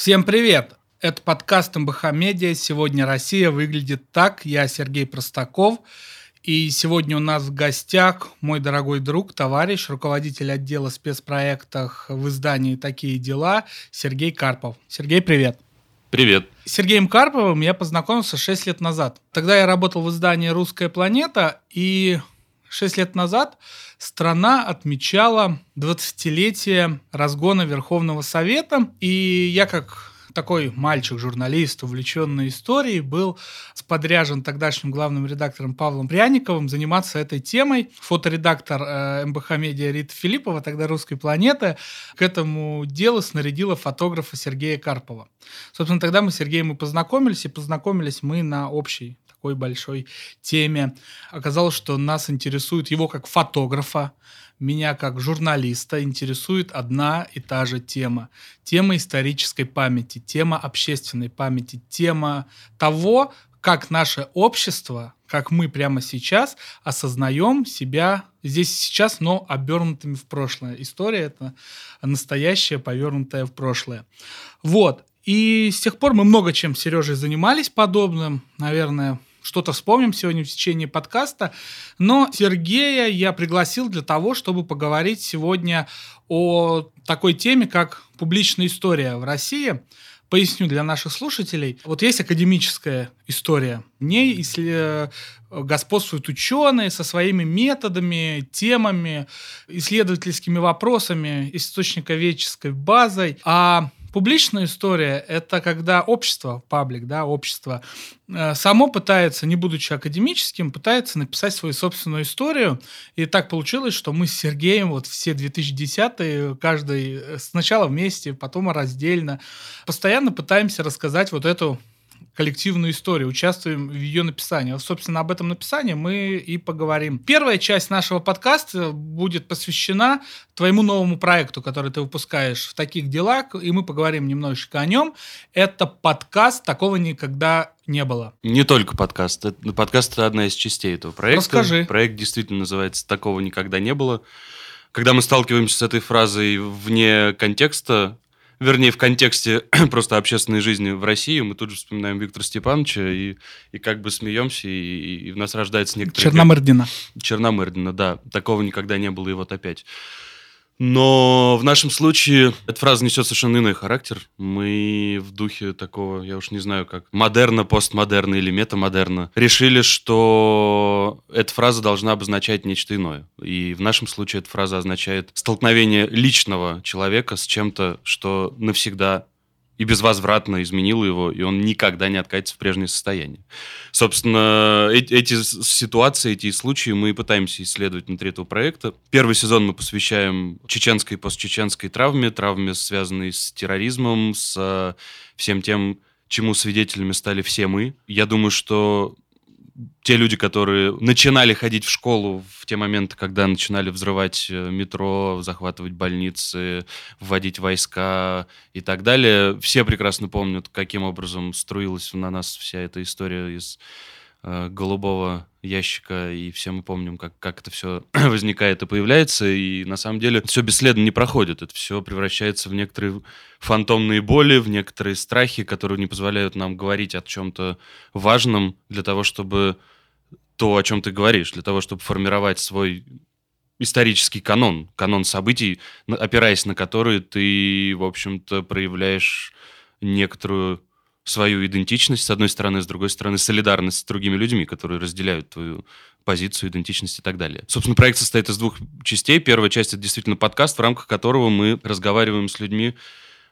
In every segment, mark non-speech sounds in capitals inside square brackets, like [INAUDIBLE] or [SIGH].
Всем привет! Это подкаст МБХ Медиа. Сегодня Россия выглядит так. Я Сергей Простаков. И сегодня у нас в гостях мой дорогой друг, товарищ, руководитель отдела спецпроектов в издании «Такие дела» Сергей Карпов. Сергей, привет! Привет. С Сергеем Карповым я познакомился 6 лет назад. Тогда я работал в издании «Русская планета», и 6 лет назад страна отмечала 20-летие разгона Верховного Совета, и я как такой мальчик-журналист, увлеченный историей, был подряжен тогдашним главным редактором Павлом Пряниковым заниматься этой темой. Фоторедактор э, МБХ Медиа Рита Филиппова, тогда «Русской планеты», к этому делу снарядила фотографа Сергея Карпова. Собственно, тогда мы с Сергеем и познакомились, и познакомились мы на общей такой большой теме. Оказалось, что нас интересует его как фотографа, меня как журналиста интересует одна и та же тема. Тема исторической памяти, тема общественной памяти, тема того, как наше общество, как мы прямо сейчас осознаем себя здесь сейчас, но обернутыми в прошлое. История это настоящая, повернутая в прошлое. Вот. И с тех пор мы много чем с Сережей занимались подобным. Наверное, что-то вспомним сегодня в течение подкаста. Но Сергея я пригласил для того, чтобы поговорить сегодня о такой теме, как публичная история в России. Поясню для наших слушателей. Вот есть академическая история. В ней если э, господствуют ученые со своими методами, темами, исследовательскими вопросами, источниковедческой базой. А Публичная история – это когда общество, паблик, да, общество, э, само пытается, не будучи академическим, пытается написать свою собственную историю. И так получилось, что мы с Сергеем вот все 2010-е, каждый э, сначала вместе, потом раздельно, постоянно пытаемся рассказать вот эту коллективную историю, участвуем в ее написании. Собственно, об этом написании мы и поговорим. Первая часть нашего подкаста будет посвящена твоему новому проекту, который ты выпускаешь в таких делах, и мы поговорим немножечко о нем. Это подкаст, такого никогда не было. Не только подкаст. Подкаст – это одна из частей этого проекта. Расскажи. Проект действительно называется «Такого никогда не было». Когда мы сталкиваемся с этой фразой вне контекста, вернее, в контексте [CLEARS THROAT] просто общественной жизни в России, мы тут же вспоминаем Виктора Степановича и, и как бы смеемся, и, и в нас рождается некоторые... Черномырдина. Черномырдина, да. Такого никогда не было, и вот опять. Но в нашем случае эта фраза несет совершенно иной характер. Мы в духе такого, я уж не знаю, как модерна, постмодерна или метамодерна, решили, что эта фраза должна обозначать нечто иное. И в нашем случае эта фраза означает столкновение личного человека с чем-то, что навсегда и безвозвратно изменил его, и он никогда не откатится в прежнее состояние. Собственно, эти, эти ситуации, эти случаи мы пытаемся исследовать внутри этого проекта. Первый сезон мы посвящаем чеченской и постчеченской травме, травме, связанной с терроризмом, с всем тем, чему свидетелями стали все мы. Я думаю, что те люди, которые начинали ходить в школу в те моменты, когда начинали взрывать э, метро, захватывать больницы, вводить войска и так далее, все прекрасно помнят, каким образом струилась на нас вся эта история из э, голубого ящика, и все мы помним, как, как это все [CLEARS THROAT] возникает и появляется, и на самом деле все бесследно не проходит, это все превращается в некоторые фантомные боли, в некоторые страхи, которые не позволяют нам говорить о чем-то важном для того, чтобы то, о чем ты говоришь, для того, чтобы формировать свой исторический канон, канон событий, опираясь на которые ты, в общем-то, проявляешь некоторую свою идентичность, с одной стороны, с другой стороны, солидарность с другими людьми, которые разделяют твою позицию, идентичность и так далее. Собственно, проект состоит из двух частей. Первая часть — это действительно подкаст, в рамках которого мы разговариваем с людьми,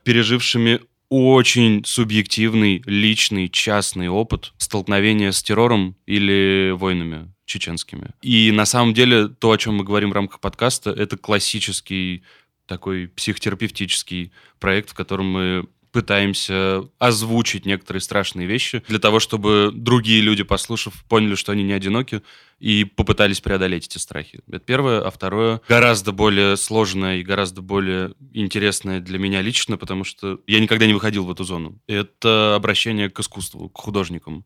пережившими очень субъективный, личный, частный опыт столкновения с террором или войнами чеченскими. И на самом деле то, о чем мы говорим в рамках подкаста, это классический такой психотерапевтический проект, в котором мы пытаемся озвучить некоторые страшные вещи для того, чтобы другие люди, послушав, поняли, что они не одиноки и попытались преодолеть эти страхи. Это первое. А второе, гораздо более сложное и гораздо более интересное для меня лично, потому что я никогда не выходил в эту зону. Это обращение к искусству, к художникам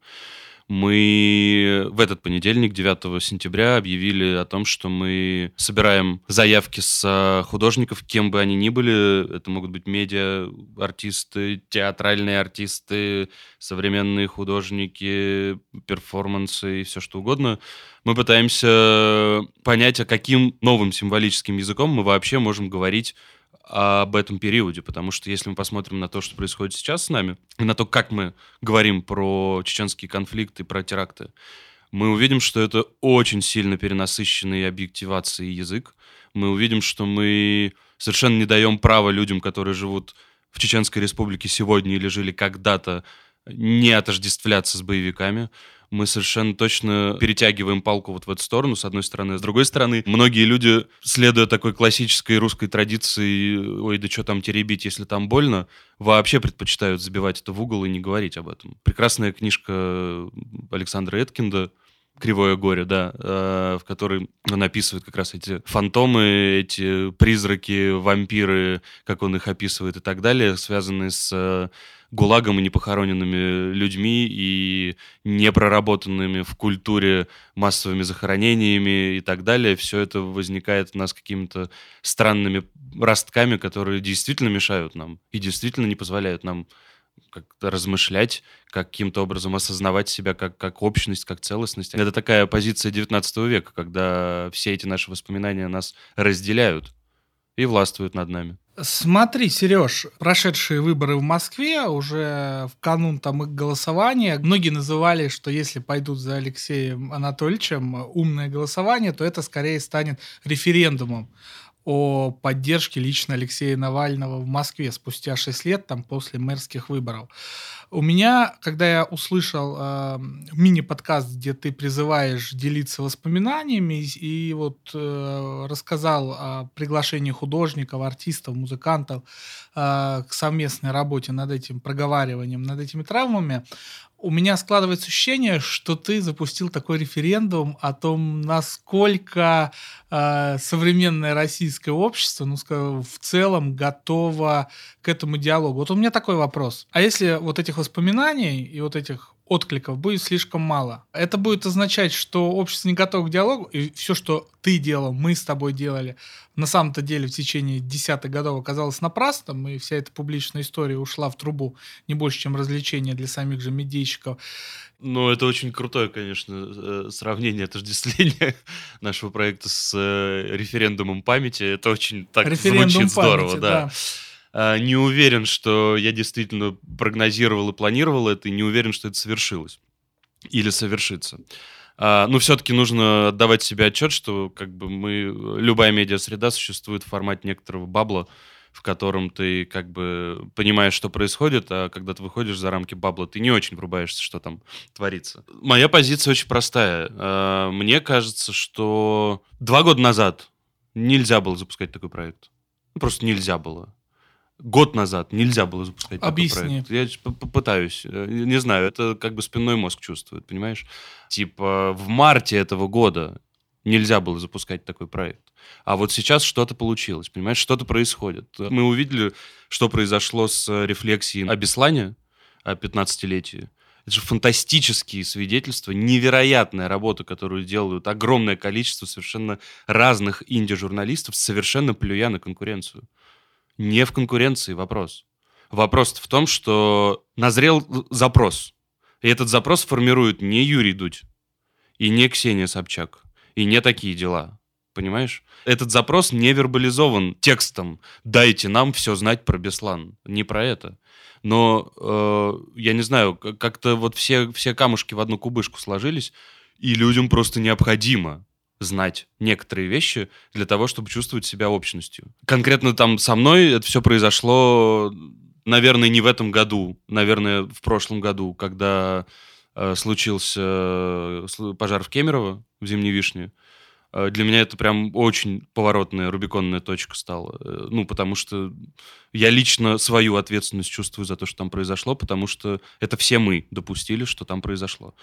мы в этот понедельник, 9 сентября, объявили о том, что мы собираем заявки с э, художников, кем бы они ни были. Это могут быть медиа, артисты, театральные артисты, современные художники, перформансы и все что угодно. Мы пытаемся понять, а каким новым символическим языком мы вообще можем говорить об этом периоде, потому что если мы посмотрим на то, что происходит сейчас с нами, и на то, как мы говорим про чеченские конфликты, про теракты, мы увидим, что это очень сильно перенасыщенный объективацией язык. Мы увидим, что мы совершенно не даем права людям, которые живут в Чеченской Республике сегодня или жили когда-то, не отождествляться с боевиками мы совершенно точно перетягиваем палку вот в эту сторону, с одной стороны. С другой стороны, многие люди, следуя такой классической русской традиции, ой, да что там теребить, если там больно, вообще предпочитают забивать это в угол и не говорить об этом. Прекрасная книжка Александра Эткинда Кривое горе, да, э, в которой он описывает как раз эти фантомы, эти призраки, вампиры, как он их описывает и так далее, связанные с ГУЛАГом и непохороненными людьми и непроработанными в культуре массовыми захоронениями и так далее. Все это возникает у нас какими-то странными ростками, которые действительно мешают нам и действительно не позволяют нам как-то размышлять, каким-то образом осознавать себя как, как общность, как целостность. Это такая позиция 19 века, когда все эти наши воспоминания нас разделяют и властвуют над нами. Смотри, Сереж, прошедшие выборы в Москве, уже в канун там их голосования, многие называли, что если пойдут за Алексеем Анатольевичем умное голосование, то это скорее станет референдумом о поддержке лично Алексея Навального в Москве спустя 6 лет, там, после мэрских выборов. У меня, когда я услышал э, мини-подкаст, где ты призываешь делиться воспоминаниями и, и вот э, рассказал о приглашении художников, артистов, музыкантов э, к совместной работе над этим проговариванием, над этими травмами, у меня складывается ощущение, что ты запустил такой референдум о том, насколько э, современное российское общество, ну, скажем, в целом готово к этому диалогу. Вот у меня такой вопрос. А если вот этих воспоминаний и вот этих откликов будет слишком мало. Это будет означать, что общество не готово к диалогу, и все, что ты делал, мы с тобой делали, на самом-то деле в течение десятых годов оказалось напрасным, и вся эта публичная история ушла в трубу не больше, чем развлечение для самих же медийщиков. Ну, это очень крутое, конечно, э, сравнение, отождествление [LAUGHS] нашего проекта с э, референдумом памяти. Это очень так Референдум звучит памяти, здорово, да. да. А, не уверен, что я действительно прогнозировал и планировал это, и не уверен, что это совершилось или совершится. А, но все-таки нужно отдавать себе отчет, что как бы мы, любая медиа-среда существует в формате некоторого бабла, в котором ты как бы понимаешь, что происходит, а когда ты выходишь за рамки бабла, ты не очень врубаешься, что там творится. Моя позиция очень простая. А, мне кажется, что два года назад нельзя было запускать такой проект. Просто нельзя было год назад нельзя было запускать Объясни. такой проект. Я попытаюсь. Э, не знаю, это как бы спинной мозг чувствует, понимаешь? Типа в марте этого года нельзя было запускать такой проект. А вот сейчас что-то получилось, понимаешь, что-то происходит. Мы увидели, что произошло с рефлексией о Беслане, о 15-летии. Это же фантастические свидетельства, невероятная работа, которую делают огромное количество совершенно разных инди-журналистов, совершенно плюя на конкуренцию. Не в конкуренции вопрос. Вопрос в том, что назрел запрос. И этот запрос формирует не Юрий Дудь, и не Ксения Собчак, и не такие дела. Понимаешь? Этот запрос не вербализован текстом «дайте нам все знать про Беслан». Не про это. Но, э, я не знаю, как-то вот все, все камушки в одну кубышку сложились, и людям просто необходимо знать некоторые вещи для того, чтобы чувствовать себя общностью. Конкретно там со мной это все произошло, наверное, не в этом году, наверное, в прошлом году, когда э, случился э, пожар в Кемерово в Зимней Вишне. Э, для меня это прям очень поворотная, рубиконная точка стала. Э, ну, потому что я лично свою ответственность чувствую за то, что там произошло, потому что это все мы допустили, что там произошло.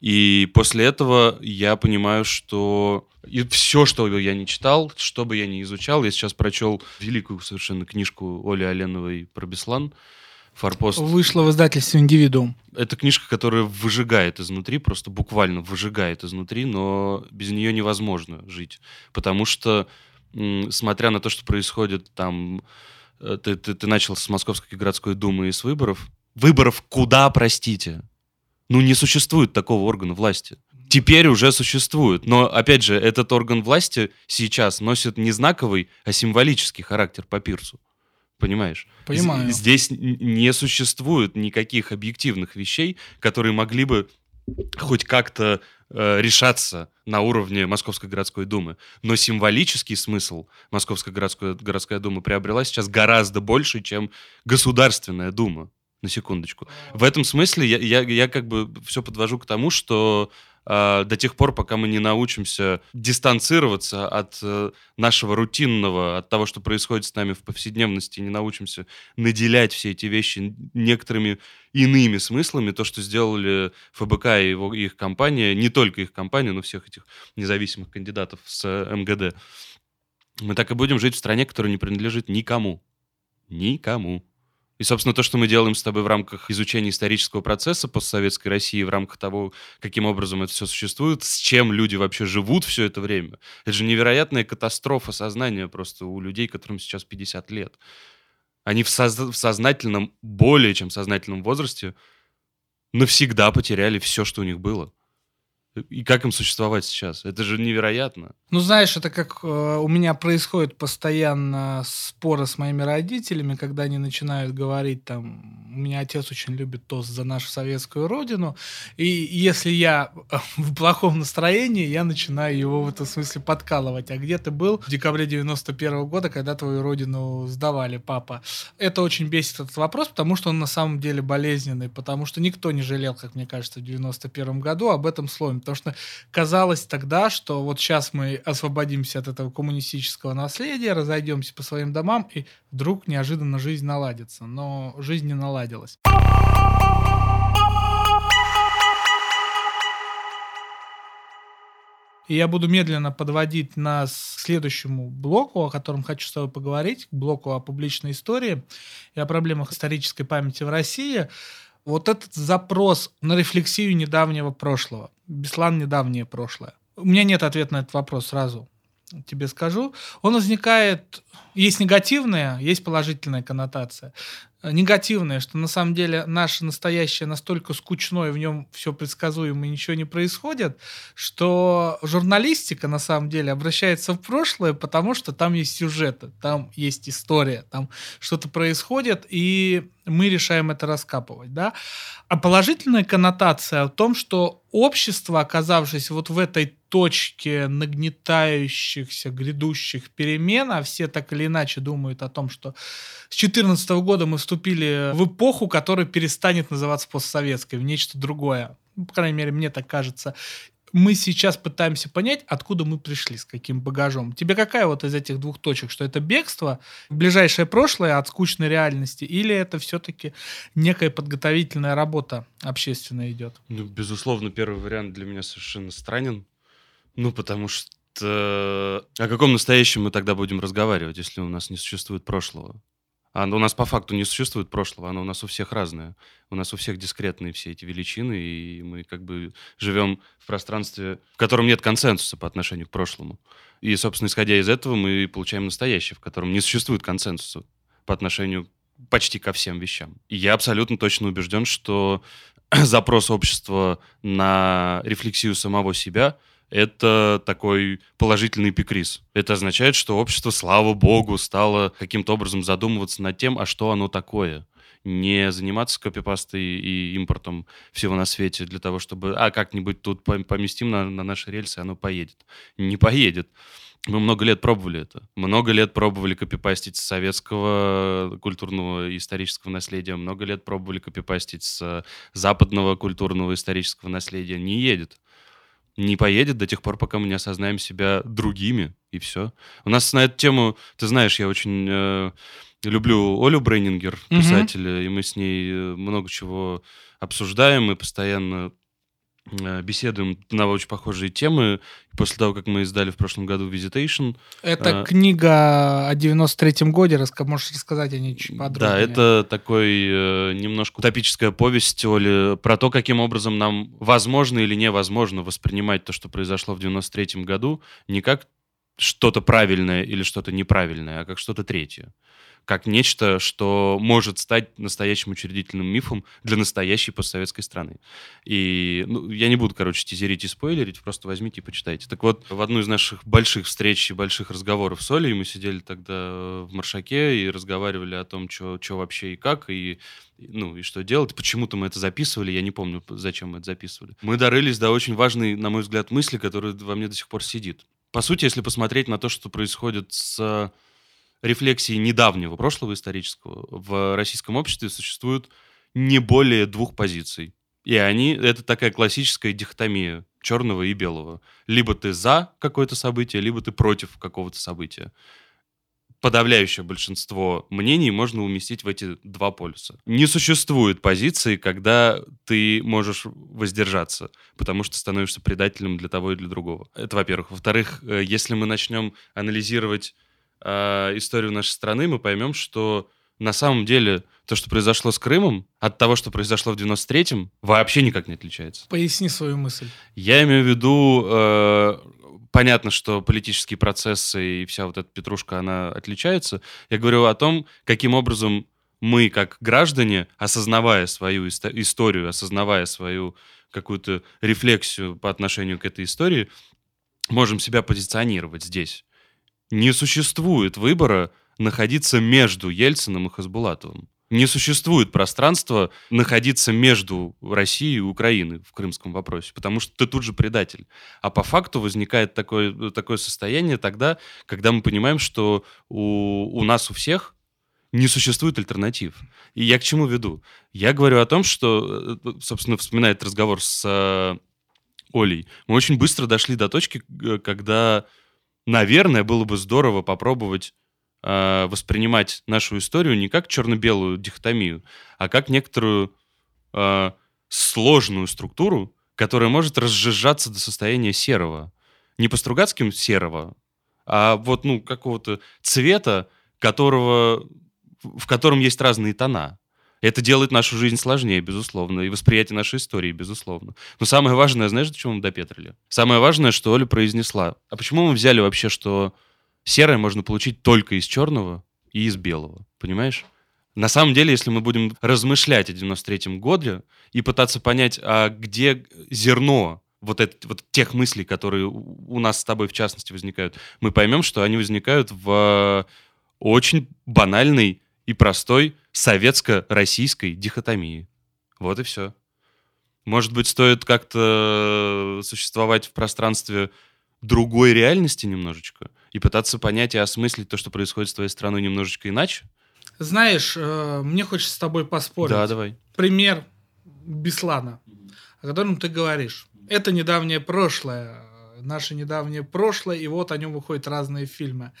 И после этого я понимаю, что и все, что я не читал, что бы я не изучал, я сейчас прочел великую совершенно книжку Оли Оленовой про Беслан, Форпост. Вышла в издательстве «Индивидуум». Это книжка, которая выжигает изнутри, просто буквально выжигает изнутри, но без нее невозможно жить. Потому что, смотря на то, что происходит там... Э, ты, ты, ты начал с Московской городской думы и с выборов. Выборов куда, простите? Ну, не существует такого органа власти. Теперь уже существует. Но, опять же, этот орган власти сейчас носит не знаковый, а символический характер по пирсу. Понимаешь? Понимаю. Здесь не существует никаких объективных вещей, которые могли бы хоть как-то э, решаться на уровне Московской городской думы. Но символический смысл Московская городская, городская дума приобрела сейчас гораздо больше, чем Государственная дума. На секундочку. В этом смысле я, я, я как бы все подвожу к тому, что а, до тех пор, пока мы не научимся дистанцироваться от э, нашего рутинного, от того, что происходит с нами в повседневности, не научимся наделять все эти вещи некоторыми иными смыслами, то, что сделали ФБК и его, их компания, не только их компания, но всех этих независимых кандидатов с э, МГД, мы так и будем жить в стране, которая не принадлежит никому. Никому. И, собственно, то, что мы делаем с тобой в рамках изучения исторического процесса постсоветской России, в рамках того, каким образом это все существует, с чем люди вообще живут все это время, это же невероятная катастрофа сознания просто у людей, которым сейчас 50 лет. Они в, соз- в сознательном, более чем сознательном возрасте навсегда потеряли все, что у них было. И как им существовать сейчас? Это же невероятно. Ну, знаешь, это как э, у меня происходит постоянно споры с моими родителями, когда они начинают говорить там, у меня отец очень любит тост за нашу советскую родину, и если я [LAUGHS] в плохом настроении, я начинаю его в этом смысле подкалывать. А где ты был в декабре 91 -го года, когда твою родину сдавали, папа? Это очень бесит этот вопрос, потому что он на самом деле болезненный, потому что никто не жалел, как мне кажется, в 91 году об этом слове Потому что казалось тогда, что вот сейчас мы освободимся от этого коммунистического наследия, разойдемся по своим домам, и вдруг неожиданно жизнь наладится. Но жизнь не наладилась. И я буду медленно подводить нас к следующему блоку, о котором хочу с тобой поговорить, к блоку о публичной истории и о проблемах исторической памяти в России вот этот запрос на рефлексию недавнего прошлого. Беслан недавнее прошлое. У меня нет ответа на этот вопрос сразу тебе скажу, он возникает, есть негативная, есть положительная коннотация. Негативная, что на самом деле наше настоящее настолько скучное, в нем все предсказуемо и ничего не происходит, что журналистика на самом деле обращается в прошлое, потому что там есть сюжеты, там есть история, там что-то происходит, и мы решаем это раскапывать, да. А положительная коннотация о том, что общество, оказавшись вот в этой точке нагнетающихся грядущих перемен, а все так или иначе думают о том, что с 2014 года мы вступили в эпоху, которая перестанет называться постсоветской, в нечто другое. По крайней мере, мне так кажется мы сейчас пытаемся понять, откуда мы пришли, с каким багажом. Тебе какая вот из этих двух точек, что это бегство, ближайшее прошлое от скучной реальности, или это все-таки некая подготовительная работа общественная идет? Ну, безусловно, первый вариант для меня совершенно странен. Ну, потому что о каком настоящем мы тогда будем разговаривать, если у нас не существует прошлого? А у нас по факту не существует прошлого, оно у нас у всех разное. У нас у всех дискретные все эти величины, и мы как бы живем в пространстве, в котором нет консенсуса по отношению к прошлому. И, собственно, исходя из этого, мы получаем настоящее, в котором не существует консенсуса по отношению почти ко всем вещам. И я абсолютно точно убежден, что [CLEARS THROAT] запрос общества на рефлексию самого себя — это такой положительный пикриз. Это означает, что общество, слава богу, стало каким-то образом задумываться над тем, а что оно такое. Не заниматься копипастой и импортом всего на свете для того, чтобы, а, как-нибудь тут поместим на, на наши рельсы, оно поедет. Не поедет. Мы много лет пробовали это. Много лет пробовали копипастить с советского культурного и исторического наследия. Много лет пробовали копипастить с западного культурного и исторического наследия. Не едет не поедет до тех пор, пока мы не осознаем себя другими, и все. У нас на эту тему, ты знаешь, я очень э, люблю Олю Брейнингер, писателя, mm-hmm. и мы с ней э, много чего обсуждаем, мы постоянно беседуем на очень похожие темы. После того, как мы издали в прошлом году Visitation. Это а, книга о 93-м годе. Раска... Можешь рассказать о ней чуть подробнее? Да, это такой э, немножко утопическая повесть Оли про то, каким образом нам возможно или невозможно воспринимать то, что произошло в 93-м году, не как что-то правильное или что-то неправильное, а как что-то третье как нечто, что может стать настоящим учредительным мифом для настоящей постсоветской страны. И ну, я не буду, короче, тизерить и спойлерить, просто возьмите и почитайте. Так вот, в одну из наших больших встреч и больших разговоров с Олей мы сидели тогда в Маршаке и разговаривали о том, что вообще и как, и ну, и что делать. Почему-то мы это записывали, я не помню, зачем мы это записывали. Мы дорылись до очень важной, на мой взгляд, мысли, которая во мне до сих пор сидит. По сути, если посмотреть на то, что происходит с рефлексии недавнего прошлого исторического в российском обществе существует не более двух позиций. И они, это такая классическая дихотомия черного и белого. Либо ты за какое-то событие, либо ты против какого-то события. Подавляющее большинство мнений можно уместить в эти два полюса. Не существует позиции, когда ты можешь воздержаться, потому что становишься предателем для того и для другого. Это во-первых. Во-вторых, э, если мы начнем анализировать э, историю нашей страны, мы поймем, что на самом деле то, что произошло с Крымом, от того, что произошло в 93-м, вообще никак не отличается. Поясни свою мысль. Я имею в виду, э, понятно, что политические процессы и вся вот эта петрушка, она отличается. Я говорю о том, каким образом мы, как граждане, осознавая свою историю, осознавая свою какую-то рефлексию по отношению к этой истории, можем себя позиционировать здесь не существует выбора находиться между Ельциным и Хасбулатовым. Не существует пространства находиться между Россией и Украиной в крымском вопросе, потому что ты тут же предатель. А по факту возникает такое, такое состояние тогда, когда мы понимаем, что у, у нас у всех не существует альтернатив. И я к чему веду? Я говорю о том, что, э, собственно, вспоминая этот разговор с э, Олей, мы очень быстро дошли до точки, э, когда наверное, было бы здорово попробовать э, воспринимать нашу историю не как черно-белую дихотомию, а как некоторую э, сложную структуру, которая может разжижаться до состояния серого. Не по Стругацким серого, а вот, ну, какого-то цвета, которого, в котором есть разные тона. Это делает нашу жизнь сложнее, безусловно, и восприятие нашей истории, безусловно. Но самое важное, знаешь, до чего мы допетрили? Самое важное, что Оля произнесла. А почему мы взяли вообще, что серое можно получить только из черного и из белого? Понимаешь? На самом деле, если мы будем размышлять о 93-м годе и пытаться понять, а где зерно вот, это, вот тех мыслей, которые у нас с тобой в частности возникают, мы поймем, что они возникают в очень банальной и простой советско-российской дихотомии. Вот и все. Может быть, стоит как-то существовать в пространстве другой реальности немножечко и пытаться понять и осмыслить то, что происходит с твоей страной немножечко иначе? Знаешь, э, мне хочется с тобой поспорить. Да, давай. Пример Беслана, о котором ты говоришь. Это недавнее прошлое, наше недавнее прошлое, и вот о нем выходят разные фильмы.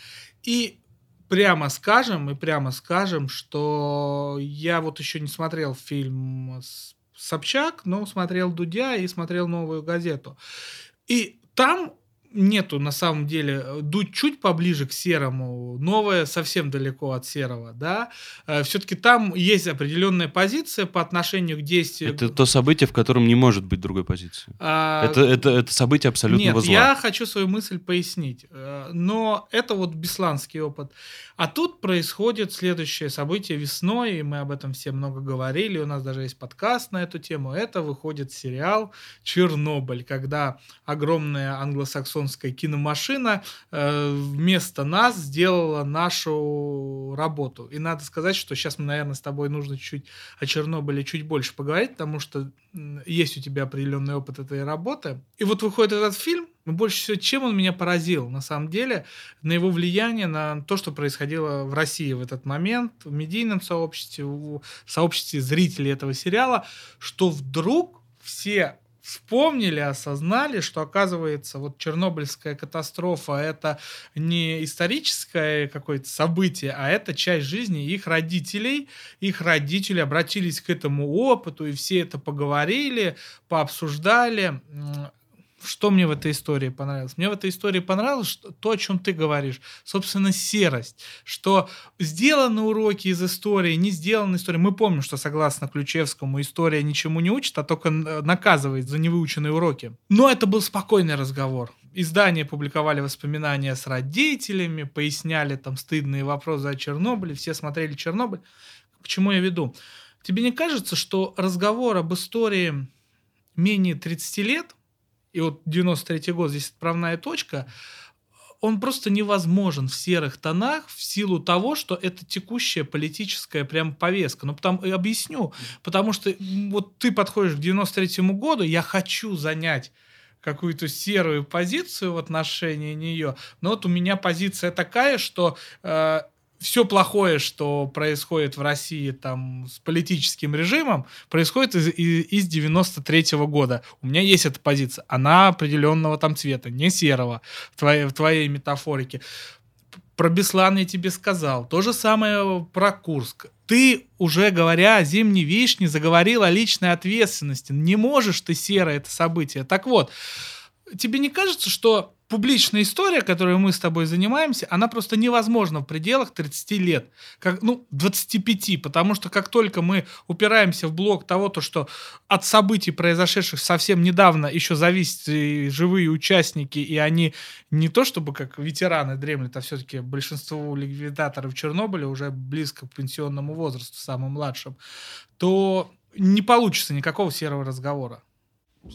И прямо скажем, и прямо скажем, что я вот еще не смотрел фильм Собчак, но смотрел Дудя и смотрел новую газету. И там нету на самом деле. Дуть чуть поближе к серому, новое совсем далеко от серого, да. Э, Все-таки там есть определенная позиция по отношению к действию. Это то событие, в котором не может быть другой позиции. А... Это, это, это событие абсолютного Нет, зла. я хочу свою мысль пояснить. Э, но это вот бесланский опыт. А тут происходит следующее событие весной, и мы об этом все много говорили, у нас даже есть подкаст на эту тему. Это выходит сериал «Чернобыль», когда огромная англосаксонская киномашина э, вместо нас сделала нашу работу. И надо сказать, что сейчас мы, наверное, с тобой нужно чуть о Чернобыле чуть больше поговорить, потому что есть у тебя определенный опыт этой работы. И вот выходит этот фильм, но больше всего, чем он меня поразил, на самом деле, на его влияние на то, что происходило в России в этот момент, в медийном сообществе, в сообществе зрителей этого сериала, что вдруг все вспомнили, осознали, что, оказывается, вот Чернобыльская катастрофа — это не историческое какое-то событие, а это часть жизни их родителей. Их родители обратились к этому опыту, и все это поговорили, пообсуждали что мне в этой истории понравилось? Мне в этой истории понравилось что, то, о чем ты говоришь. Собственно, серость. Что сделаны уроки из истории, не сделаны истории. Мы помним, что согласно Ключевскому история ничему не учит, а только наказывает за невыученные уроки. Но это был спокойный разговор. Издания публиковали воспоминания с родителями, поясняли там стыдные вопросы о Чернобыле, все смотрели Чернобыль. К чему я веду? Тебе не кажется, что разговор об истории менее 30 лет и вот 93 год здесь отправная точка, он просто невозможен в серых тонах в силу того, что это текущая политическая прям повестка. Ну, потому, объясню. Потому что вот ты подходишь к 93 году, я хочу занять какую-то серую позицию в отношении нее, но вот у меня позиция такая, что э, все плохое, что происходит в России там с политическим режимом, происходит из, из, из 93 -го года. У меня есть эта позиция. Она определенного там цвета, не серого в твоей, в твоей метафорике. Про Беслан я тебе сказал. То же самое про Курск. Ты, уже говоря о зимней вишне, заговорил о личной ответственности. Не можешь ты серо это событие. Так вот, тебе не кажется, что публичная история, которой мы с тобой занимаемся, она просто невозможна в пределах 30 лет. Как, ну, 25, потому что как только мы упираемся в блок того, то, что от событий, произошедших совсем недавно, еще зависят живые участники, и они не то чтобы как ветераны дремлют, а все-таки большинство ликвидаторов Чернобыля уже близко к пенсионному возрасту, самым младшим, то не получится никакого серого разговора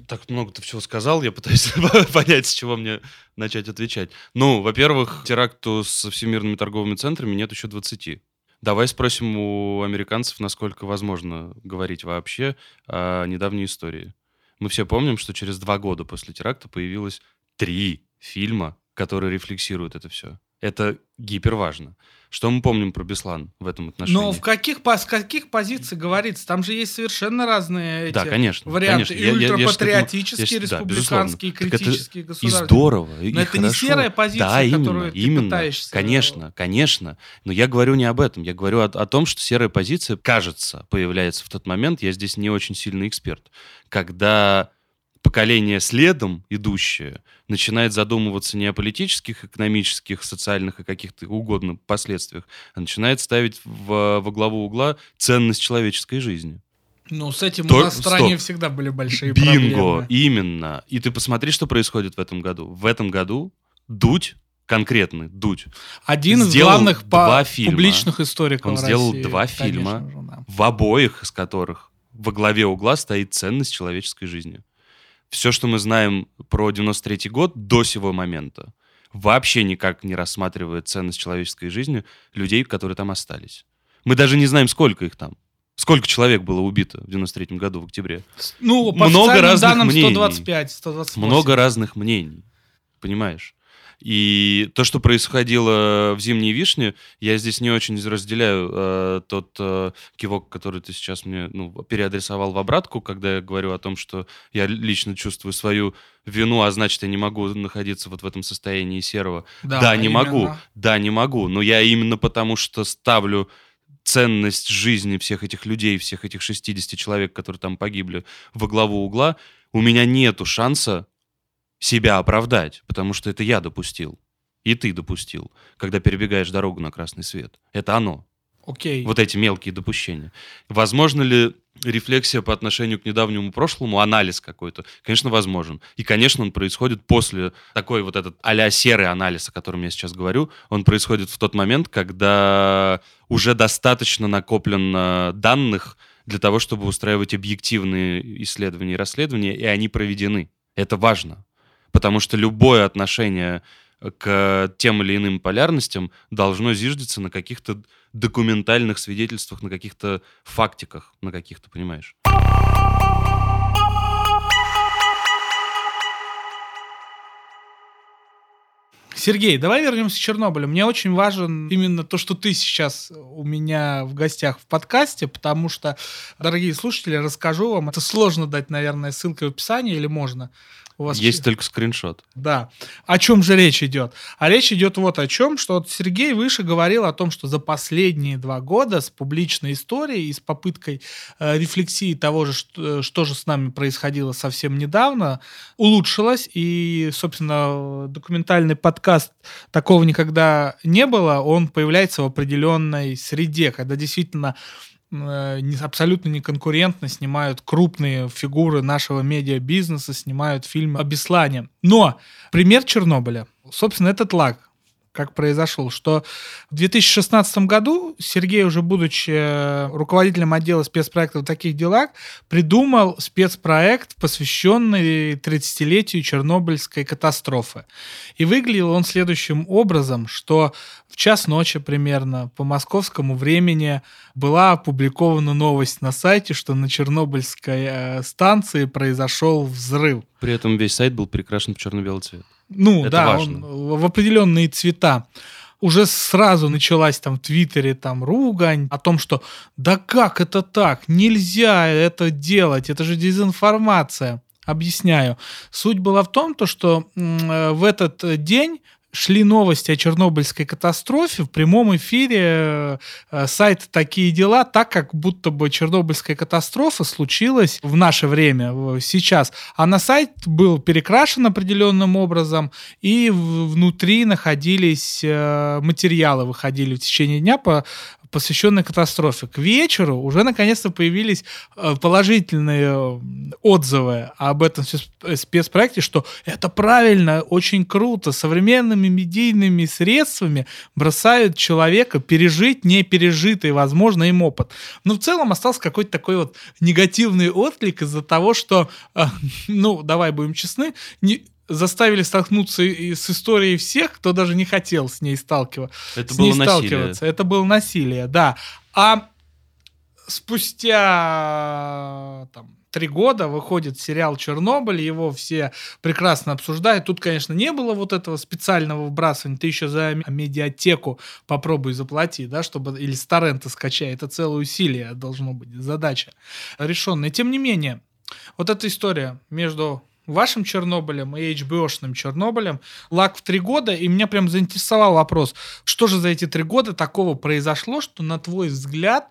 так много ты всего сказал, я пытаюсь [LAUGHS] понять, с чего мне начать отвечать. Ну, во-первых, теракту со всемирными торговыми центрами нет еще 20. Давай спросим у американцев, насколько возможно говорить вообще о недавней истории. Мы все помним, что через два года после теракта появилось три фильма, которые рефлексируют это все. Это гиперважно. Что мы помним про Беслан в этом отношении? Но в каких, с каких позиций говорится? Там же есть совершенно разные эти да, конечно, варианты. Конечно. И ультрапатриотические, республиканские, да, критические государства. И здорово, Но и это хорошо. не серая позиция, да, именно, которую именно, ты пытаешься... Конечно, конечно. Но я говорю не об этом. Я говорю о, о том, что серая позиция, кажется, появляется в тот момент, я здесь не очень сильный эксперт, когда поколение следом идущее начинает задумываться не о политических, экономических, социальных и каких-то угодно последствиях, а начинает ставить в, во главу угла ценность человеческой жизни. Ну, с этим То... у нас в стране Стоп. всегда были большие Бинго, проблемы. Бинго, именно. И ты посмотри, что происходит в этом году. В этом году Дудь конкретный Дудь. Один из главных два фильма. публичных историков Он сделал России. два фильма, же, да. в обоих из которых во главе угла стоит ценность человеческой жизни все, что мы знаем про 93 год до сего момента, вообще никак не рассматривает ценность человеческой жизни людей, которые там остались. Мы даже не знаем, сколько их там. Сколько человек было убито в 93 году в октябре? Ну, по Много разных данным 125, 128. Много разных мнений, понимаешь? И то, что происходило в «Зимней вишне», я здесь не очень разделяю э, тот э, кивок, который ты сейчас мне ну, переадресовал в обратку, когда я говорю о том, что я лично чувствую свою вину, а значит, я не могу находиться вот в этом состоянии серого. Да, да не именно. могу, да, не могу, но я именно потому, что ставлю ценность жизни всех этих людей, всех этих 60 человек, которые там погибли, во главу угла, у меня нету шанса себя оправдать, потому что это я допустил. И ты допустил, когда перебегаешь дорогу на красный свет. Это оно. Окей. Вот эти мелкие допущения. Возможно ли рефлексия по отношению к недавнему прошлому, анализ какой-то? Конечно, возможен. И, конечно, он происходит после такой вот этот а серый анализ, о котором я сейчас говорю, он происходит в тот момент, когда уже достаточно накоплено данных для того, чтобы устраивать объективные исследования и расследования, и они проведены. Это важно потому что любое отношение к тем или иным полярностям должно зиждиться на каких-то документальных свидетельствах, на каких-то фактиках, на каких-то, понимаешь? Сергей, давай вернемся к Чернобылю. Мне очень важен именно то, что ты сейчас у меня в гостях в подкасте, потому что, дорогие слушатели, расскажу вам. Это сложно дать, наверное, ссылкой в описании или можно? У вас Есть только скриншот. Да. О чем же речь идет? А речь идет вот о чем, что вот Сергей выше говорил о том, что за последние два года с публичной историей и с попыткой э, рефлексии того же, что, что же с нами происходило совсем недавно, улучшилось. И, собственно, документальный подкаст такого никогда не было. Он появляется в определенной среде, когда действительно Э, абсолютно не конкурентно снимают крупные фигуры нашего медиабизнеса, снимают фильмы о Беслане. Но пример Чернобыля, собственно, этот лаг, как произошел, что в 2016 году Сергей, уже будучи э, руководителем отдела спецпроектов в таких делах, придумал спецпроект, посвященный 30-летию Чернобыльской катастрофы. И выглядел он следующим образом, что в час ночи примерно по московскому времени была опубликована новость на сайте, что на Чернобыльской э, станции произошел взрыв. При этом весь сайт был перекрашен в черно-белый цвет. Ну Это да, важно. он в определенные цвета. Уже сразу началась там в Твиттере там ругань о том, что да как это так, нельзя это делать, это же дезинформация. Объясняю. Суть была в том, то, что э, в этот день шли новости о Чернобыльской катастрофе в прямом эфире э, сайт «Такие дела», так как будто бы Чернобыльская катастрофа случилась в наше время, сейчас. А на сайт был перекрашен определенным образом, и внутри находились э, материалы, выходили в течение дня по посвященной катастрофе. К вечеру уже наконец-то появились э, положительные отзывы об этом спецпроекте, что это правильно, очень круто, современными медийными средствами бросают человека пережить непережитый, возможно, им опыт. Но в целом остался какой-то такой вот негативный отклик из-за того, что, э, [LAUGHS] ну, давай будем честны, не, заставили столкнуться с историей всех, кто даже не хотел с ней сталкиваться. Это с было ней насилие. сталкиваться. Это было насилие, да. А спустя там, три года выходит сериал «Чернобыль», его все прекрасно обсуждают. Тут, конечно, не было вот этого специального вбрасывания. Ты еще за медиатеку попробуй заплати, да, чтобы или с торрента скачай. Это целое усилие должно быть, задача решенная. Тем не менее, вот эта история между вашим Чернобылем и HBO-шным Чернобылем. Лак в три года, и меня прям заинтересовал вопрос, что же за эти три года такого произошло, что на твой взгляд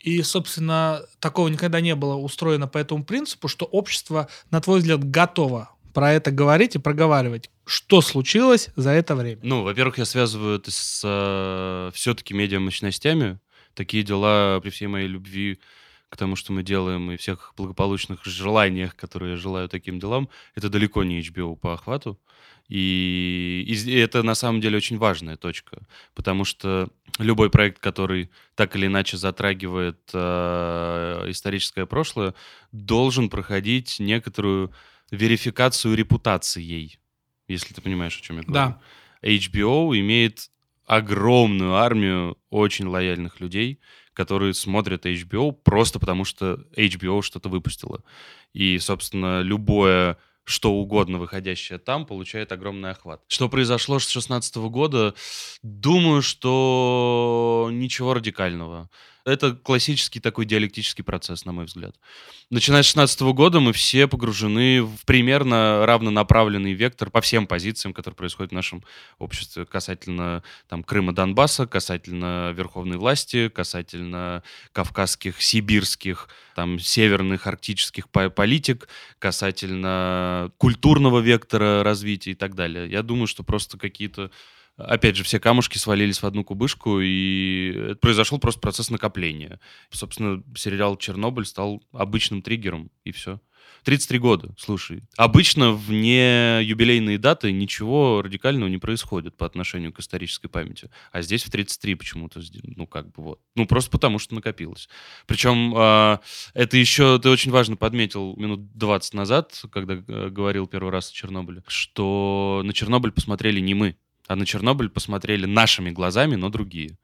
и, собственно, такого никогда не было устроено по этому принципу, что общество, на твой взгляд, готово про это говорить и проговаривать. Что случилось за это время? Ну, во-первых, я связываю это с э, все-таки медиамощностями. Такие дела при всей моей любви к тому, что мы делаем, и всех благополучных желаниях, которые я желаю таким делам, это далеко не HBO по охвату. И, и это на самом деле очень важная точка, потому что любой проект, который так или иначе затрагивает э, историческое прошлое, должен проходить некоторую верификацию репутацией, если ты понимаешь, о чем я говорю. Да. HBO имеет огромную армию очень лояльных людей, которые смотрят HBO просто потому, что HBO что-то выпустила. И, собственно, любое что угодно выходящее там, получает огромный охват. Что произошло с 2016 года? Думаю, что ничего радикального. Это классический такой диалектический процесс, на мой взгляд. Начиная с 2016 года мы все погружены в примерно равнонаправленный вектор по всем позициям, которые происходят в нашем обществе касательно там, Крыма, Донбасса, касательно верховной власти, касательно кавказских, сибирских, там, северных, арктических политик, касательно культурного вектора развития и так далее. Я думаю, что просто какие-то опять же, все камушки свалились в одну кубышку, и произошел просто процесс накопления. Собственно, сериал «Чернобыль» стал обычным триггером, и все. 33 года, слушай. Обычно вне юбилейные даты ничего радикального не происходит по отношению к исторической памяти. А здесь в 33 почему-то, ну, как бы вот. Ну, просто потому, что накопилось. Причем э, это еще, ты очень важно подметил минут 20 назад, когда э, говорил первый раз о Чернобыле, что на Чернобыль посмотрели не мы, а на Чернобыль посмотрели нашими глазами, но другие.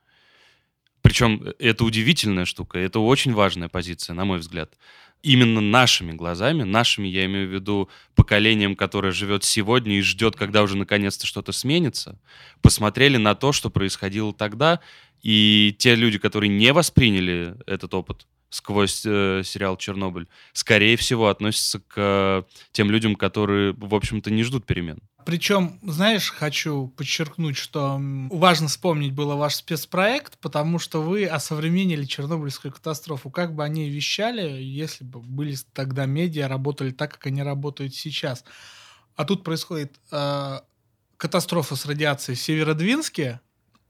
Причем э, это удивительная штука, это очень важная позиция, на мой взгляд. Именно нашими глазами, нашими, я имею в виду, поколением, которое живет сегодня и ждет, когда уже наконец-то что-то сменится, посмотрели на то, что происходило тогда, и те люди, которые не восприняли этот опыт, сквозь э, сериал «Чернобыль», скорее всего, относятся к э, тем людям, которые, в общем-то, не ждут перемен. Причем, знаешь, хочу подчеркнуть, что важно вспомнить было ваш спецпроект, потому что вы осовременили Чернобыльскую катастрофу. Как бы они вещали, если бы были тогда медиа, работали так, как они работают сейчас. А тут происходит э, катастрофа с радиацией в Северодвинске,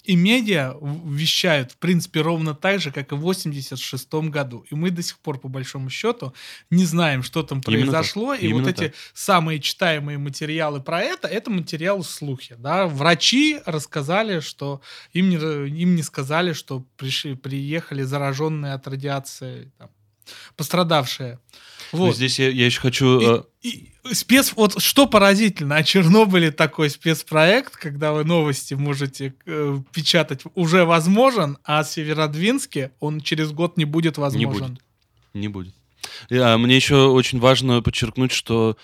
и медиа вещают, в принципе, ровно так же, как и в 86 году. И мы до сих пор, по большому счету, не знаем, что там произошло. и Именно вот так. эти самые читаемые материалы про это, это материалы слухи. Да? Врачи рассказали, что им не, им не сказали, что пришли, приехали зараженные от радиации, там, пострадавшие. Вот. Но здесь я, я еще хочу... И, и спец... Вот что поразительно, о Чернобыле такой спецпроект, когда вы новости можете э, печатать, уже возможен, а о Северодвинске он через год не будет возможен. Не будет. Не будет. А, мне еще очень важно подчеркнуть, что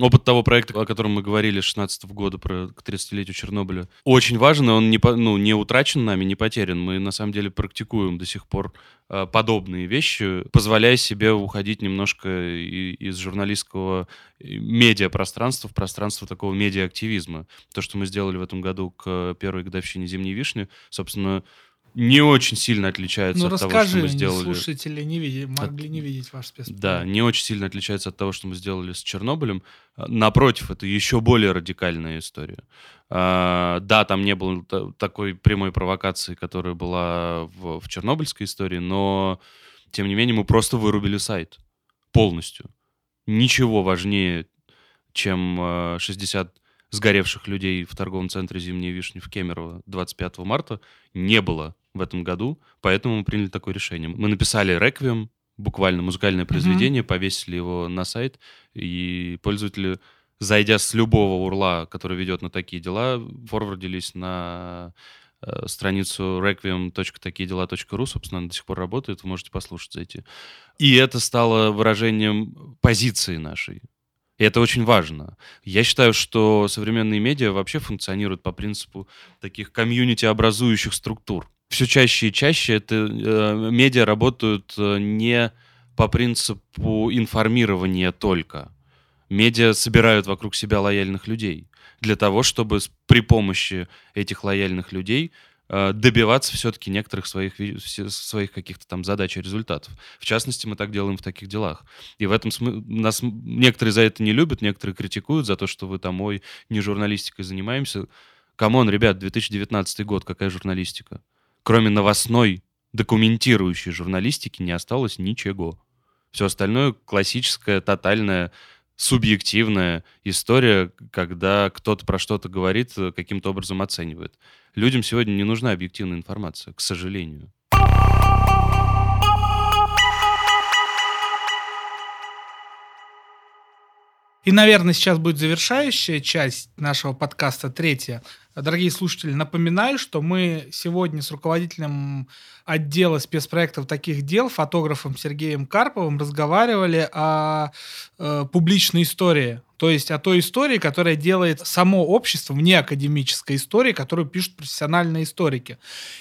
Опыт того проекта, о котором мы говорили 16 года, про, к 30-летию Чернобыля, очень важен, и он не, ну, не утрачен нами, не потерян. Мы, на самом деле, практикуем до сих пор э, подобные вещи, позволяя себе уходить немножко из журналистского медиапространства в пространство такого медиа-активизма. То, что мы сделали в этом году к первой годовщине «Зимней вишни», собственно, не очень сильно отличается ну, от того, что мы сделали. слушатели не видели, могли от... не видеть ваш спецпроект. Да, не очень сильно отличается от того, что мы сделали с Чернобылем. А, напротив, это еще более радикальная история. А, да, там не было такой прямой провокации, которая была в, в чернобыльской истории, но тем не менее мы просто вырубили сайт полностью. Ничего важнее, чем 60 а, сгоревших людей в торговом центре «Зимние вишни» в Кемерово 25 марта не было в этом году, поэтому мы приняли такое решение. Мы написали «Реквием», буквально музыкальное произведение, mm-hmm. повесили его на сайт, и пользователи, зайдя с любого урла, который ведет на такие дела, форвардились на э, страницу requiem.такиедела.ру, собственно, она до сих пор работает, вы можете послушать, зайти. И это стало выражением позиции нашей. И это очень важно. Я считаю, что современные медиа вообще функционируют по принципу таких комьюнити-образующих структур. Все чаще и чаще это э, медиа работают э, не по принципу информирования только. Медиа собирают вокруг себя лояльных людей для того, чтобы при помощи этих лояльных людей добиваться все-таки некоторых своих, своих каких-то там задач и результатов. В частности, мы так делаем в таких делах. И в этом смысле нас некоторые за это не любят, некоторые критикуют за то, что вы там, ой, не журналистикой занимаемся. Come on, ребят, 2019 год, какая журналистика? Кроме новостной, документирующей журналистики не осталось ничего. Все остальное классическое, тотальное, субъективная история, когда кто-то про что-то говорит, э, каким-то образом оценивает. Людям сегодня не нужна объективная информация, к сожалению. И, наверное, сейчас будет завершающая часть нашего подкаста, третья. Дорогие слушатели, напоминаю, что мы сегодня с руководителем отдела спецпроектов таких дел, фотографом Сергеем Карповым, разговаривали о э, публичной истории. То есть о той истории, которая делает само общество, вне академической истории, которую пишут профессиональные историки.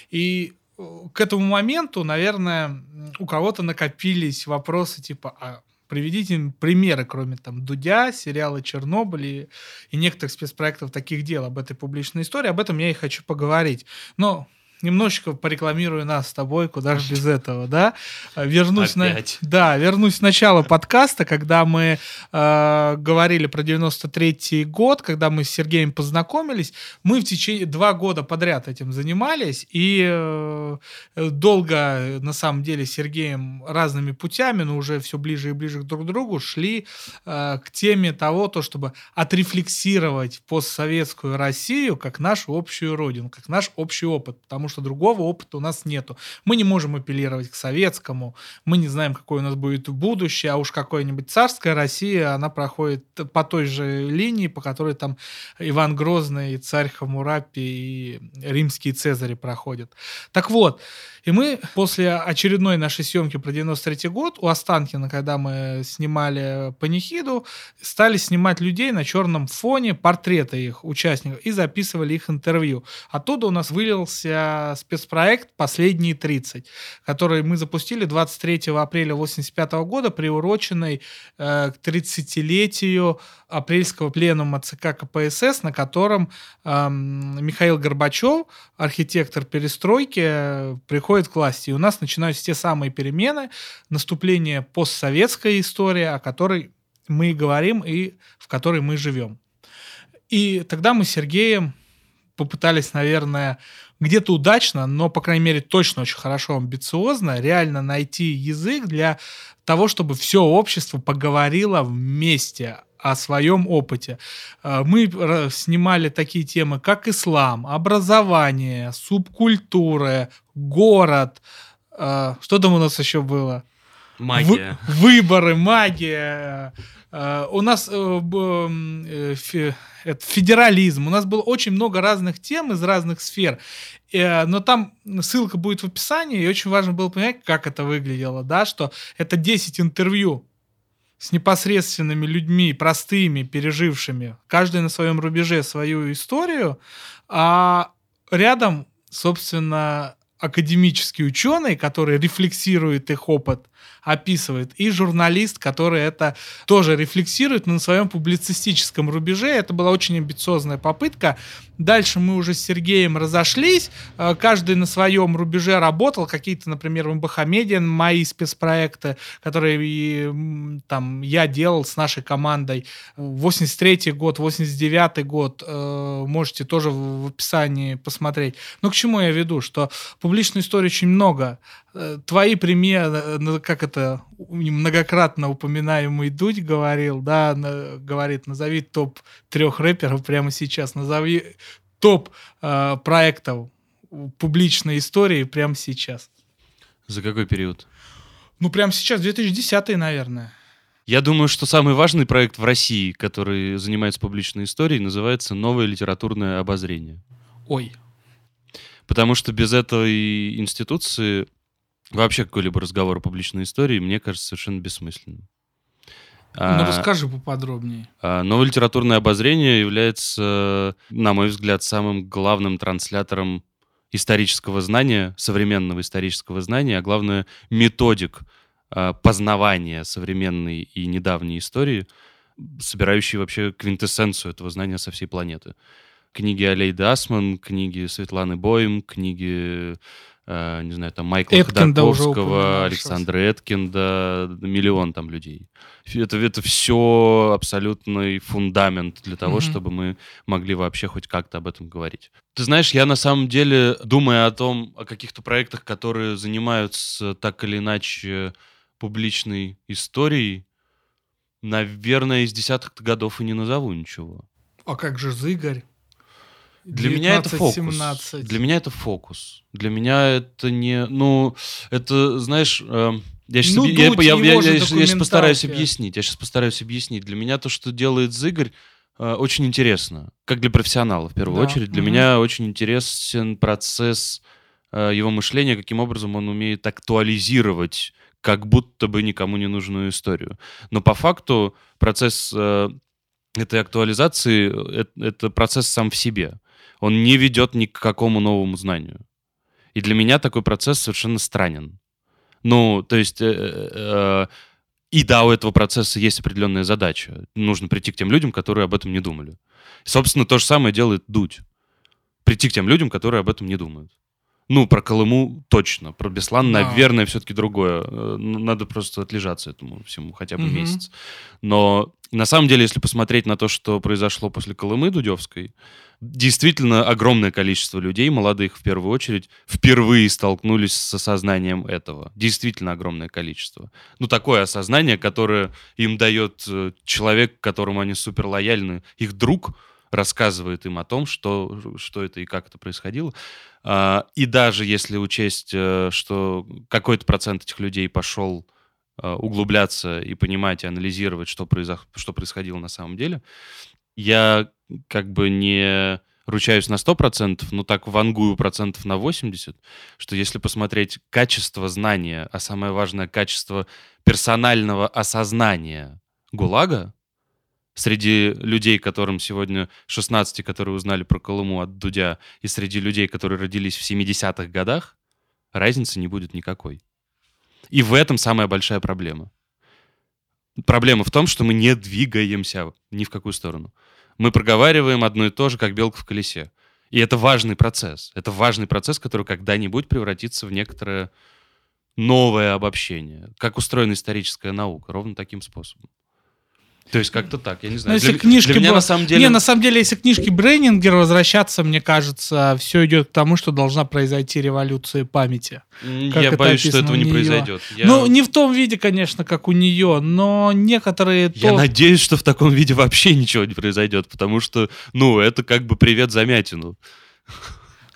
И э, к этому моменту, наверное, у кого-то накопились вопросы типа, а Приведите примеры, кроме там Дудя, сериала «Чернобыль» и, и некоторых спецпроектов таких дел об этой публичной истории. Об этом я и хочу поговорить. Но немножечко порекламирую нас с тобой, куда же без этого, да? Вернусь Опять. на, да, вернусь в начало подкаста, когда мы э, говорили про 93-й год, когда мы с Сергеем познакомились. Мы в течение два года подряд этим занимались и э, долго, на самом деле, с Сергеем разными путями, но уже все ближе и ближе друг к другу шли э, к теме того, то, чтобы отрефлексировать постсоветскую Россию как нашу общую родину, как наш общий опыт, потому что что другого опыта у нас нету. Мы не можем апеллировать к советскому, мы не знаем, какое у нас будет будущее, а уж какое-нибудь царская Россия, она проходит по той же линии, по которой там Иван Грозный, царь Хамурапи и римские цезари проходят. Так вот, и мы после очередной нашей съемки про 93 год у Останкина, когда мы снимали панихиду, стали снимать людей на черном фоне, портреты их участников, и записывали их интервью. Оттуда у нас вылился спецпроект «Последние 30», который мы запустили 23 апреля 85 года, приуроченный э, к 30-летию апрельского пленума ЦК КПСС, на котором э, Михаил Горбачев, архитектор перестройки, приходит приходит к власти. И у нас начинаются те самые перемены, наступление постсоветской истории, о которой мы говорим и в которой мы живем. И тогда мы с Сергеем попытались, наверное, где-то удачно, но, по крайней мере, точно очень хорошо, амбициозно, реально найти язык для того, чтобы все общество поговорило вместе о своем опыте. Э, мы снимали такие темы, как ислам, образование, субкультуры, город. Э, что там у нас еще было? Магия. В, выборы, магия. Э, у нас федерализм. У нас было очень много разных тем из разных сфер. Но там ссылка будет в описании, и очень важно было понять, как это выглядело, да, что это 10 интервью с непосредственными людьми, простыми, пережившими, каждый на своем рубеже свою историю, а рядом, собственно, академический ученый, который рефлексирует их опыт, описывает, и журналист, который это тоже рефлексирует на своем публицистическом рубеже. Это была очень амбициозная попытка. Дальше мы уже с Сергеем разошлись, э, каждый на своем рубеже работал, какие-то, например, МБХ мои спецпроекты, которые там я делал с нашей командой. 83 год, 89 год, э, можете тоже в описании посмотреть. Но к чему я веду? Что публичной истории очень много. Э, твои примеры, как это многократно упоминаемый Дудь говорил, да, говорит, назови топ трех рэперов прямо сейчас, назови топ э, проектов публичной истории прямо сейчас. За какой период? Ну, прямо сейчас, 2010 наверное. Я думаю, что самый важный проект в России, который занимается публичной историей, называется «Новое литературное обозрение». Ой. Потому что без этой институции вообще какой-либо разговор о публичной истории, мне кажется, совершенно бессмысленным. Ну, а, расскажи поподробнее. А, новое литературное обозрение является, на мой взгляд, самым главным транслятором исторического знания, современного исторического знания, а главное, методик а, познавания современной и недавней истории, собирающий вообще квинтэссенцию этого знания со всей планеты. Книги Алейды Асман, книги Светланы Боем, книги Э, не знаю, там Майкла Эткинда Ходорковского, Александра Эткинда, миллион там людей. Это, это все абсолютный фундамент для того, mm-hmm. чтобы мы могли вообще хоть как-то об этом говорить. Ты знаешь, я на самом деле, думая о том, о каких-то проектах, которые занимаются так или иначе публичной историей, наверное, из десятых годов и не назову ничего. А как же Зыгорь? Для меня это фокус. 17. Для меня это фокус. Для меня это не... Ну, это, знаешь... Э, я сейчас, ну, я, я, я, я, я сейчас постараюсь объяснить. Я сейчас постараюсь объяснить. Для меня то, что делает Зыгорь, э, очень интересно. Как для профессионала, в первую да. очередь. Для угу. меня очень интересен процесс э, его мышления, каким образом он умеет актуализировать как будто бы никому не нужную историю. Но по факту процесс э, этой актуализации это, это процесс сам в себе он не ведет ни к какому новому знанию. И для меня такой процесс совершенно странен. Ну, то есть... Э, э, э, и да, у этого процесса есть определенная задача. Нужно прийти к тем людям, которые об этом не думали. собственно, то же самое делает Дудь. Прийти к тем людям, которые об этом не думают. Ну, про Колыму точно. Про Беслан, да. наверное, все-таки другое. Э, надо просто отлежаться этому всему хотя бы угу. месяц. Но на самом деле, если посмотреть на то, что произошло после Колымы Дудевской, действительно огромное количество людей, молодых в первую очередь, впервые столкнулись с осознанием этого. Действительно огромное количество. Ну, такое осознание, которое им дает э, человек, которому они супер лояльны, их друг, рассказывает им о том, что, что это и как это происходило. А, и даже если учесть, э, что какой-то процент этих людей пошел э, углубляться и понимать, и анализировать, что, произох... что происходило на самом деле, я как бы не ручаюсь на 100%, но так вангую процентов на 80%, что если посмотреть качество знания, а самое важное качество персонального осознания ГУЛАГа, среди людей, которым сегодня 16, которые узнали про Колыму от Дудя, и среди людей, которые родились в 70-х годах, разницы не будет никакой. И в этом самая большая проблема. Проблема в том, что мы не двигаемся ни в какую сторону. Мы проговариваем одно и то же, как белка в колесе. И это важный процесс. Это важный процесс, который когда-нибудь превратится в некоторое новое обобщение. Как устроена историческая наука, ровно таким способом. То есть как-то так, я не знаю. Но если для, книжки для меня бы- на самом деле... Не, на самом деле, если книжки Брейнингера возвращаться, мне кажется, все идет к тому, что должна произойти революция памяти. Как я боюсь, что этого не произойдет. Я, Ну, не в том виде, конечно, как у нее, но некоторые... я то- надеюсь, что в таком виде вообще ничего не произойдет, потому что, ну, это как бы привет замятину.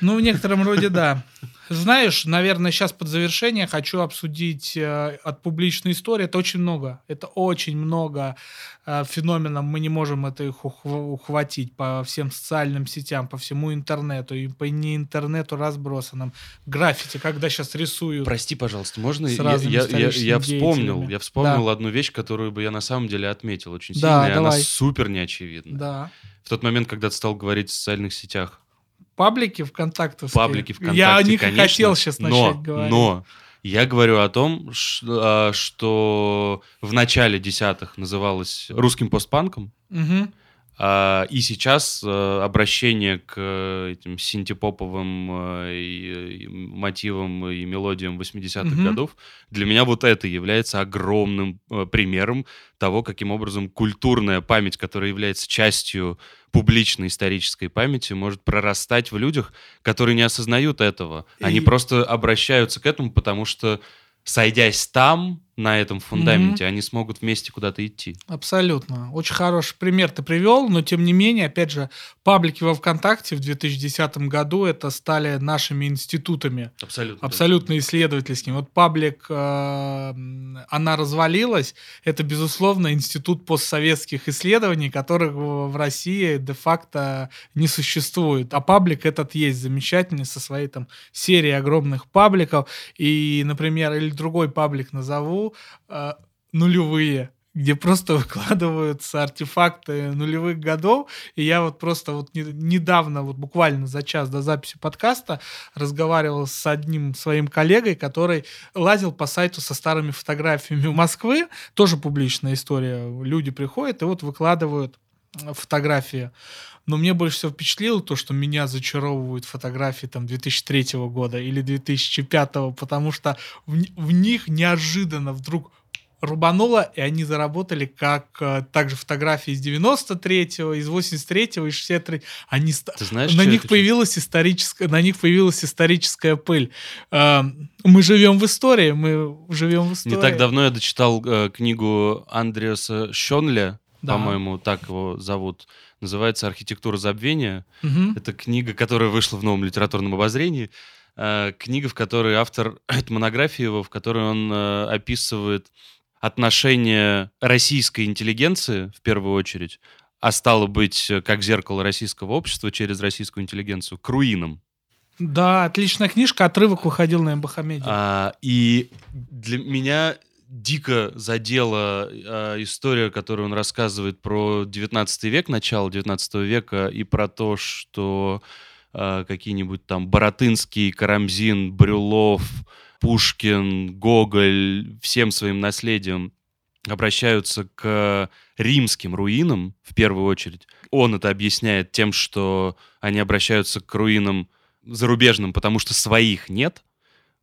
Ну, в некотором роде, да. Знаешь, наверное, сейчас под завершение хочу обсудить э, от публичной истории. Это очень много. Это очень много э, феноменов. Мы не можем это их ухва- ухватить по всем социальным сетям, по всему интернету и по не интернету разбросанным. Граффити, когда сейчас рисуют. Прости, пожалуйста, можно я, я, я, я вспомнил, я вспомнил одну вещь, которую бы я на самом деле отметил очень Да, сильно, и она давай. супер неочевидна. Да. В тот момент, когда ты стал говорить в социальных сетях, Паблики ВКонтактовские. паблики ВКонтакте, Я о них конечно, хотел сейчас начать но, говорить. Но я говорю о том, а, что в начале десятых называлось русским постпанком, Мгм. А, и сейчас э, обращение к э, этим синтепоповым э, и, мотивам и мелодиям 80-х Мгм. годов, для меня вот это является огромным примером того, каким образом культурная память, которая является частью публичной исторической памяти, может прорастать в людях, которые не осознают этого. Они И- просто обращаются к этому, потому что, сойдясь там, на этом фундаменте, они смогут вместе куда-то идти. Абсолютно. Очень хороший пример ты привел, но тем не менее, опять же, паблики во ВКонтакте в 2010 году это стали нашими институтами, Абсолютно. абсолютно исследовательскими. Вот паблик э, «Она развалилась» — это, безусловно, институт постсоветских исследований, которых в в России де-факто не существует. А паблик этот есть замечательный со своей там серией огромных пабликов. И, например, или другой паблик назову, э, нулевые, где просто [LAUGHS] выкладываются артефакты нулевых годов. И я вот просто вот не- недавно, вот буквально за час до записи подкаста, разговаривал с одним своим коллегой, который лазил по сайту со старыми фотографиями Москвы. Тоже публичная история. Люди приходят и вот выкладывают фотографии. Но мне больше всего впечатлило то, что меня зачаровывают фотографии там 2003 года или 2005, потому что в, в них неожиданно вдруг рубануло, и они заработали как э, также фотографии из 93-го, из 83-го, из 63 Они Ты знаешь, на них появилась историческая, на них появилась историческая пыль. Э, мы живем в истории, мы живем в истории. Не так давно я дочитал э, книгу Андреаса Шонля, Да. по-моему, так его зовут. Называется «Архитектура забвения». Мгм. Это книга, которая вышла в новом литературном обозрении. Э, Книга, в которой автор, [CLEARS THROAT] это монография его, в которой он э, описывает отношение российской интеллигенции, в первую очередь, а стало быть, э, как зеркало российского общества через российскую интеллигенцию, к руинам. Да, отличная книжка, отрывок выходил на Эмбахамеде. А, и для меня дико задела а, история, которую он рассказывает про 19 век, начало 19 века, и про то, что а, какие-нибудь там Боротынский, Карамзин, Брюлов, Пушкин, Гоголь всем своим наследием обращаются к римским руинам в первую очередь. Он это объясняет тем, что они обращаются к руинам зарубежным, потому что своих нет.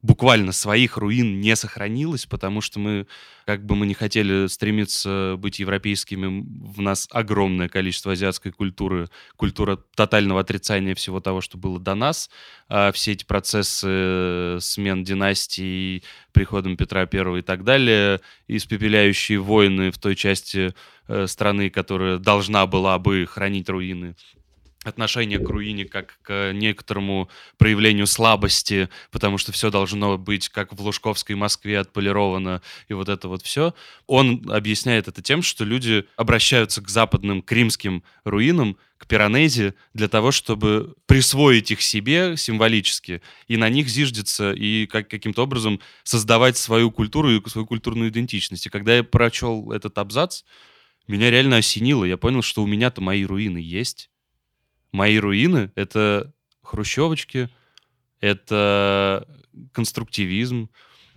Буквально своих руин не сохранилось, потому что мы, как бы мы не хотели стремиться быть европейскими, в нас огромное количество азиатской культуры, культура тотального отрицания всего того, что было до нас. А все эти процессы э, смен династий, приходом Петра I и так далее, испепеляющие войны в той части э, страны, которая должна была бы хранить руины отношение к руине как к некоторому проявлению слабости, потому что все должно быть как в Лужковской Москве отполировано, и вот это вот все. Он объясняет это тем, что люди обращаются к западным кримским руинам, к Пиранезе, для того, чтобы присвоить их себе символически, и на них зиждется, и как, каким-то образом создавать свою культуру и свою культурную идентичность. И когда я прочел этот абзац, меня реально осенило. Я понял, что у меня-то мои руины есть мои руины — это хрущевочки, это конструктивизм,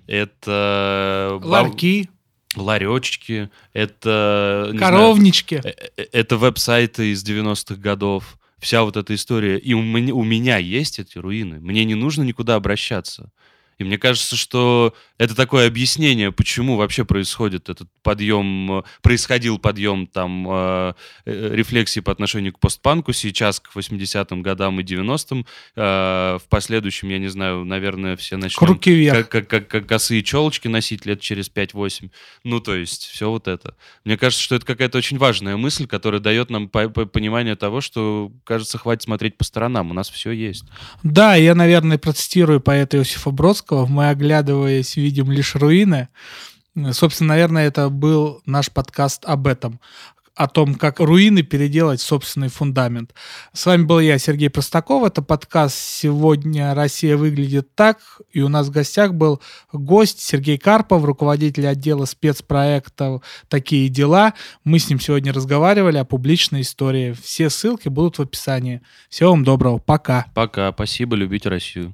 это... Ларьки. Ларечки, это... Коровнички. Знаю, э, э, это веб-сайты из 90-х годов. Вся вот эта история. И у меня, у меня есть эти руины. Мне не нужно никуда обращаться. И мне кажется, что это такое объяснение, почему вообще происходит этот подъем, происходил подъем там э, э рефлексии по отношению к постпанку сейчас, к 80-м годам и 90-м. Э, в последующем, я не знаю, наверное, все начнем... Руки вверх. Как, как, как косые челочки носить лет через 5-8. Ну, то есть, все вот это. Мне кажется, что это какая-то очень важная мысль, которая дает нам по по понимание того, что, кажется, хватит смотреть по сторонам, у нас все есть. Да, я, наверное, процитирую поэта Иосифа Бродского, Достоевского мы, оглядываясь, видим лишь руины. Собственно, наверное, это был наш подкаст об этом о том, как руины переделать собственный фундамент. С вами был я, Сергей Простаков. Это подкаст «Сегодня Россия выглядит так». И у нас в гостях был гость Сергей Карпов, руководитель отдела спецпроектов «Такие дела». Мы с ним сегодня разговаривали о публичной истории. Все ссылки будут в описании. Всего вам доброго. Пока. Пока. Спасибо. Любите Россию.